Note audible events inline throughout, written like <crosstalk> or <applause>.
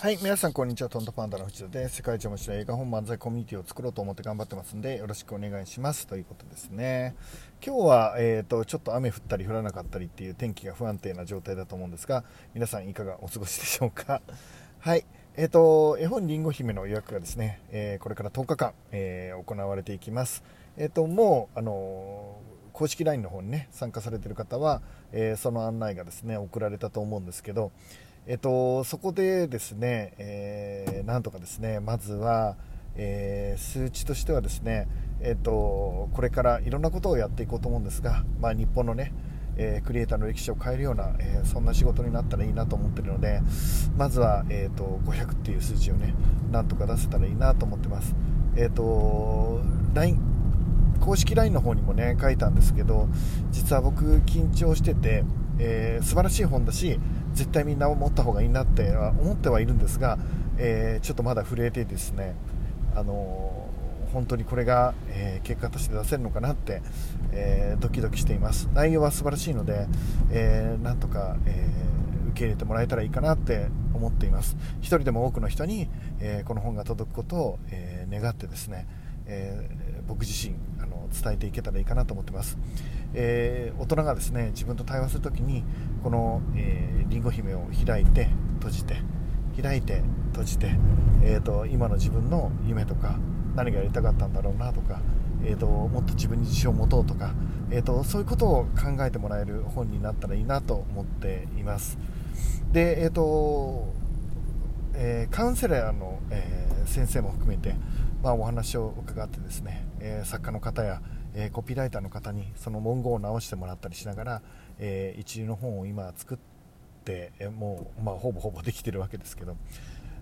はい、皆さんこんにちは、トントパンダの藤田です。世界一面白い映画本漫才コミュニティを作ろうと思って頑張ってますんで、よろしくお願いしますということですね。今日は、えーと、ちょっと雨降ったり降らなかったりっていう天気が不安定な状態だと思うんですが、皆さんいかがお過ごしでしょうか？<laughs> はい、えーと、絵本りんご姫の予約がですね、えー、これから10日間、え、行われていきます。えーと、もう、あの公式 LINE の方にね参加されている方は、え、その案内がですね送られたと思うんですけど、えっと、そこでですね、えー、なんとかですねまずは、えー、数値としてはですね、えっと、これからいろんなことをやっていこうと思うんですが、まあ、日本のねえー、クリエイターの歴史を変えるような、えー、そんな仕事になったらいいなと思っているのでまずは、えーと、500っていう数字をねなんとか出せたらいいなと思ってます。えーと、LINE 公式 LINE の方にもね書いたんですけど実は僕緊張してて、えー、素晴らしい本だし絶対みんな持った方がいいなって思ってはいるんですが、えー、ちょっとまだ震えてですね、あのー、本当にこれが、えー、結果として出せるのかなって、えドキドキしています。内容は素晴らしいので、えなんとか、え受け入れてもらえたらいいかなって思っています。1人でも多くの人に、えこの本が届くことを、え願ってですね、え僕自身あの伝えていけたらいいかなと思ってます、えー、大人がですね自分と対話するときにこの、えー、リンゴ姫を開いて閉じて開いて閉じて、えーと、今の自分の夢とか何がやりたかったんだろうなとか、えーと、もっと自分に自信を持とうとか、えーと、そういうことを考えてもらえる本になったらいいなと思っています。で、えーとえー、カウンセラーの、えー、先生も含めて、まあ、お話を伺ってですね、えー、作家の方やえ、コピーライターの方にその文言を直してもらったりしながら、え、一流の本を今作って、もう、まあ、ほぼほぼできてるわけですけど。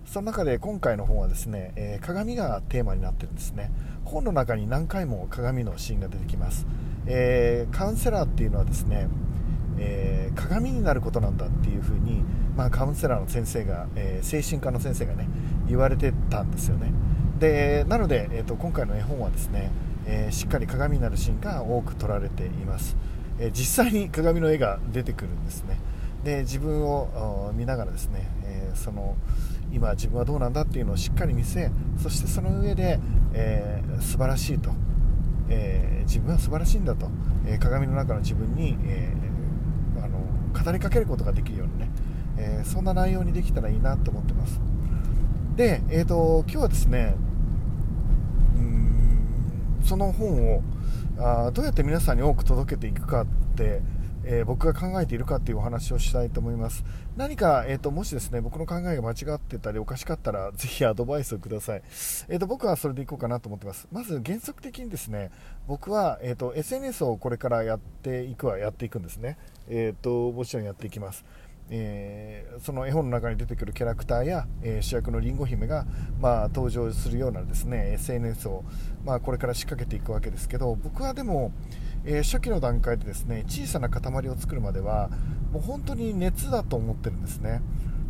その中で今回の本はですね、え鏡がテーマになってるんですね。本の中に何回も鏡のシーンが出てきます、えカウンセラーっていうのはですね、え鏡になることなんだっていうふうに、まあ、カウンセラーの先生が、え精神科の先生がね言われてたんですよね。でなので、えーと今回の絵本はですねえー、しっかり鏡になるシーンが多く撮られています、え、実際に鏡の絵が出てくるんですね。で自分を見ながらですね、え、その今自分はどうなんだっていうのをしっかり見せそしてその上で、えー、素晴らしいと、え自分は素晴らしいんだと、え鏡の中の自分に、えあの語りかけることができるようにね、えそんな内容にできたらいいなと思ってます。で、えーと今日はですねその本をあどうやって皆さんに多く届けていくかって、えー、僕が考えているかっていうお話をしたいと思います。何か、えーと、もしですね僕の考えが間違ってたりおかしかったらぜひアドバイスをください、えーと、僕はそれでいこうかなと思ってます。まず原則的にですね僕は、えーと、SNS をこれからやっていくはやっていくんですね、えー、ともちろんやっていきます。えー、その絵本の中に出てくるキャラクターや、えー、主役のりんご姫が、まあ、登場するようなですね SNS を、まあ、これから仕掛けていくわけですけど僕はでも、えー、初期の段階でですね小さな塊を作るまではもう本当に熱だと思ってるんですね、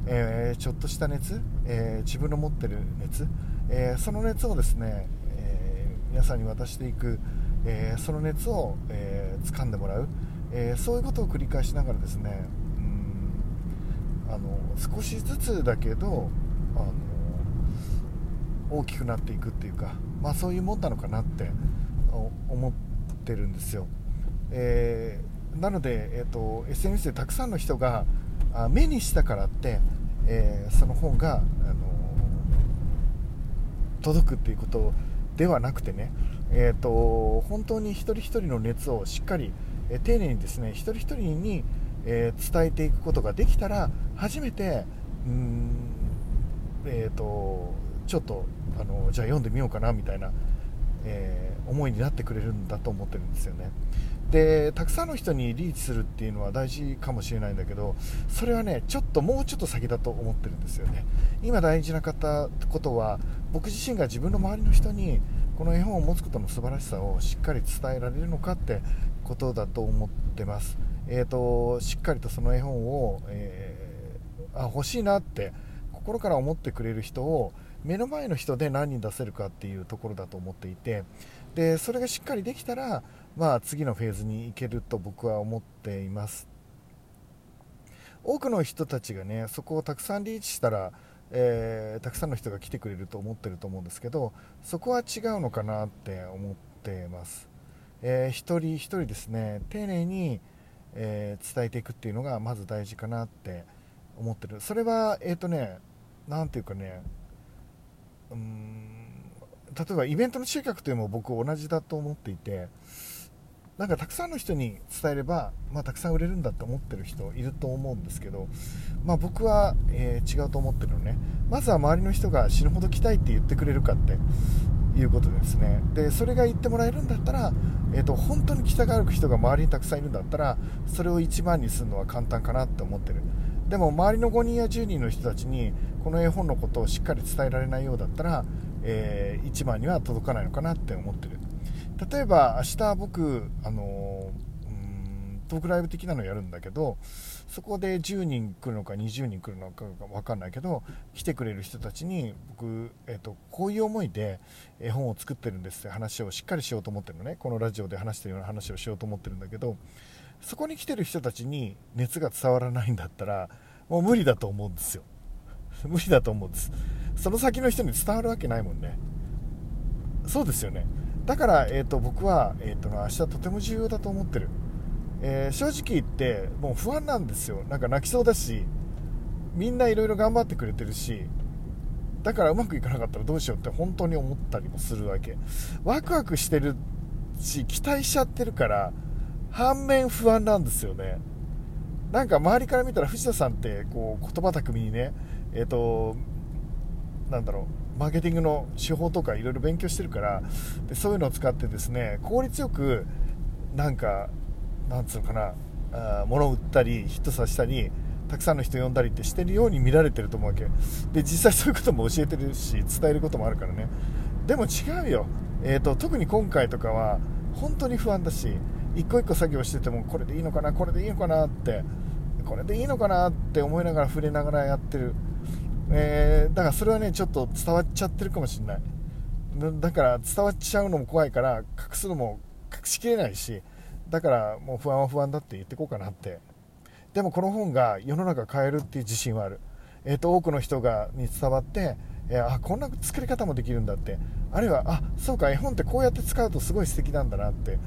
えちょっとした熱、え自分の持ってる熱、えその熱をですね、え皆さんに渡していく、えその熱を、え掴んでもらう、えそういうことを繰り返しながらですねあの少しずつだけどあの大きくなっていくっていうか、まあ、そういうもんなのかなって思ってるんですよ、えー、なので、えーと、SNS でたくさんの人が目にしたからって、えー、その本が、あの届くっていうことではなくてね、えーと、本当に一人一人の熱をしっかり、えー、丁寧にですね一人一人にえー、伝えていくことができたら初めてうん、えーと、ちょっとあのじゃあ読んでみようかなみたいな、えー、思いになってくれるんだと思ってるんですよね。でたくさんの人にリーチするっていうのは大事かもしれないんだけどそれはねちょっともうちょっと先だと思ってるんですよね。今大事な方ことは僕自身が自分の周りの人にこの絵本を持つことの素晴らしさをしっかり伝えられるのかってことだと思ってます。えーと、しっかりとその絵本を、えー、あ欲しいなって心から思ってくれる人を目の前の人で何人出せるかっていうところだと思っていてでそれがしっかりできたら、まあ、次のフェーズに行けると僕は思っています。多くの人たちがねそこをたくさんリーチしたらえー、たくさんの人が来てくれると思ってると思うんですけどそこは違うのかなって思ってます、えー、一人一人ですね丁寧に、えー、伝えていくっていうのがまず大事かなって思ってる。それはえっ、ー、とね何ていうかねうん例えばイベントの集客というのも僕同じだと思っていてなんかたくさんの人に伝えれば、まあ、たくさん売れるんだって思ってる人いると思うんですけど、まあ、僕は、えー、違うと思ってるのね。まずは周りの人が死ぬほど来たいって言ってくれるかっていうことですね。でそれが言ってもらえるんだったら、えーと、本当に来たがる人が周りにたくさんいるんだったらそれを1番にするのは簡単かなって思ってる。でも周りの5人や10人の人たちにこの絵本のことをしっかり伝えられないようだったら、えー、1番には届かないのかなって思ってる。例えば明日僕あのートークライブ的なのをやるんだけどそこで10人来るのか20人来るのか分かんないけど来てくれる人たちに僕、えーと、こういう思いで絵本を作ってるんですって話をしっかりしようと思ってるのね。このラジオで話してるような話をしようと思ってるんだけどそこに来てる人たちに熱が伝わらないんだったらもう無理だと思うんですよ。無理だと思うんです。その先の人に伝わるわけないもんね。そうですよね。だから、えーと、僕は、えーと、明日とても重要だと思ってる、えー、正直言ってもう不安なんですよ。なんか泣きそうだしみんないろいろ頑張ってくれてるしだからうまくいかなかったらどうしようって本当に思ったりもするわけ。ワクワクしてるし期待しちゃってるから反面不安なんですよね。なんか周りから見たら藤田さんってこう言葉巧みにねえっ、ー、となんだろうマーケティングの手法とかいろいろ勉強してるからでそういうのを使ってですね効率よくなんかなんつうのかなあ物を売ったりヒットさせたりたくさんの人呼んだりってしてるように見られてると思うわけ。で実際そういうことも教えてるし伝えることもあるからね。でも違うよ、えーと、特に今回とかは本当に不安だし一個一個作業しててもこれでいいのかなこれでいいのかなってこれでいいのかなって思いながら触れながらやってる。えー、だからそれはねちょっと伝わっちゃってるかもしれない。だから伝わっちゃうのも怖いから隠すのも隠しきれないしだからもう不安は不安だって言ってこうかなって。でもこの本が世の中変えるっていう自信はある、えーと、多くの人がに伝わって、えー、あこんな作り方もできるんだって。あるいはあそうか絵本ってこうやって使うとすごい素敵なんだなって。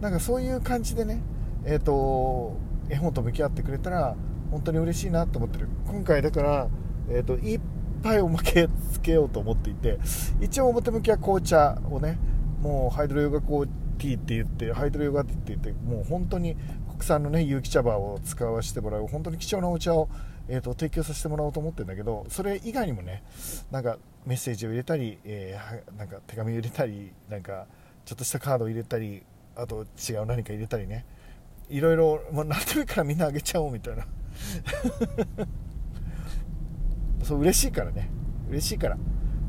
なんかそういう感じでねえ、ー、と絵本と向き合ってくれたら本当に嬉しいなと思ってる。今回だからえーと、いっぱいおまけつけようと思っていて一応表向きは紅茶をねもうハイドロヨガコーティーって言ってハイドロヨガティーって言ってもう本当に国産のね有機茶葉を使わせてもらう本当に貴重なお茶を、えーと、提供させてもらおうと思ってるんだけどそれ以外にもねなんかメッセージを入れたり、えー、なんか手紙を入れたりなんかちょっとしたカードを入れたりあと違う何か入れたりね。いろいろ、まあ、何でもいいからみんなあげちゃおうみたいな。<laughs> そう嬉しいからね。嬉しいから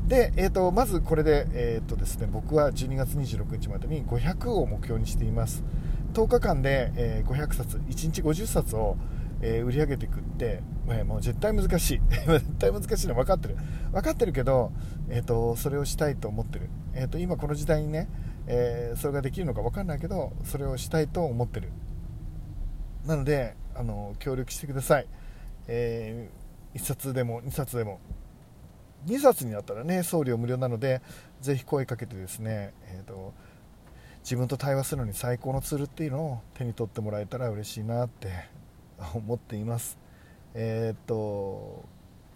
で、えーと、まずこれで,、えーとですね、僕は12月26日までに500を目標にしています。10日間で、えー、500冊1日50冊を、えー、売り上げていくって、えー、もう絶対難しい。<laughs> 絶対難しいの分かってる。分かってるけど、えーと、それをしたいと思ってる、えーと、今この時代にね、えー、それができるのか分かんないけどそれをしたいと思ってる。なのであの協力してください、え1冊でも2冊でも。2冊になったらね送料無料なのでぜひ声かけてですね、えーと、自分と対話するのに最高のツールっていうのを手に取ってもらえたら嬉しいなって <laughs> 思っています。えっ、ー、と、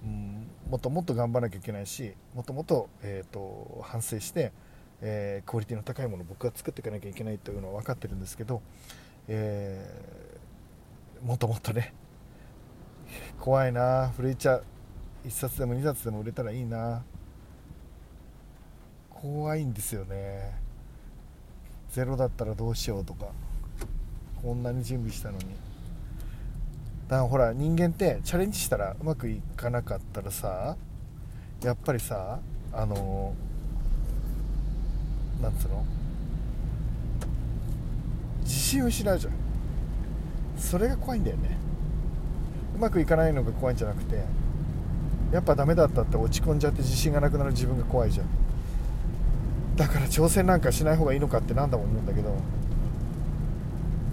うん、もっともっと頑張らなきゃいけないしもっともっと,、えーと、反省して、えー、クオリティの高いものを僕は作っていかなきゃいけないというのは分かってるんですけど、えー、もっともっとね怖いな古市茶1冊でも2冊でも売れたらいいな。怖いんですよね。ゼロだったらどうしようとか。こんなに準備したのに。だからほら人間ってチャレンジしたらうまくいかなかったらさやっぱりさあのなんつうの？自信を失うじゃん。それが怖いんだよね。うまくいかないのが怖いんじゃなくてやっぱダメだったって落ち込んじゃって自信がなくなる自分が怖いじゃん。だから挑戦なんかしない方がいいのかって何度も思うんだけど。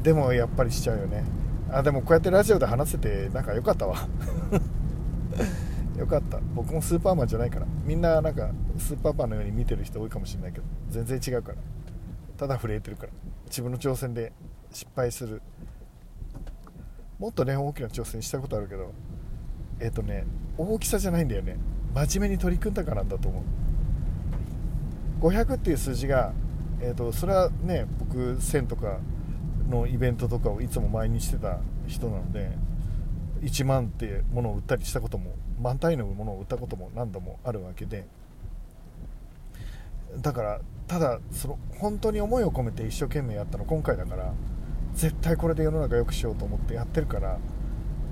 でもやっぱりしちゃうよね。あでもこうやってラジオで話せてなんか良かったわ。<laughs> よかった。僕もスーパーマンじゃないから。みんななんかスーパーマンのように見てる人多いかもしれないけど。全然違うから。ただ震えてるから。自分の挑戦で失敗する。もっとね大きな挑戦したことあるけど。えっ、とね大きさじゃないんだよね。真面目に取り組んだからなんだと思う。500っていう数字が、えーと、それはね僕1000とかのイベントとかをいつも前にしてた人なので1万ってものを売ったりしたことも万単位のものを売ったことも何度もあるわけで。だからただその本当に思いを込めて一生懸命やったの今回だから絶対これで世の中良くしようと思ってやってるから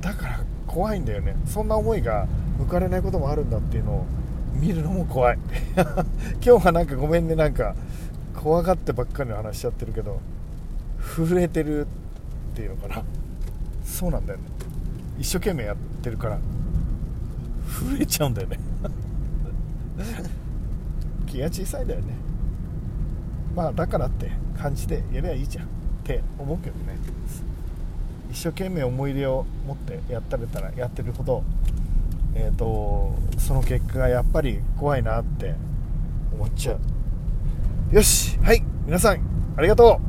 だから怖いんだよね。そんな思いが向かれないこともあるんだっていうのを見るのも怖い。<laughs> 今日はなんかごめんねなんか怖がってばっかりの話しちゃってるけど震えてるっていうのかな。そうなんだよね。一生懸命やってるから震えちゃうんだよね。<laughs> 気が小さいだよね。まあだからって感じでやればいいじゃんって思うけどね。一生懸命思い入れを持ってやったれたらやってるほどえーと、その結果がやっぱり怖いなって思っちゃう。よしはい皆さんありがと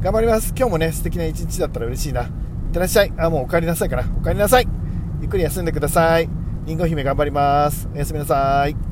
う。頑張ります。今日もね素敵な一日だったら嬉しいな。いってらっしゃい。あもうお帰りなさいかな。お帰りなさい。ゆっくり休んでください。りんご姫頑張ります。おやすみなさい。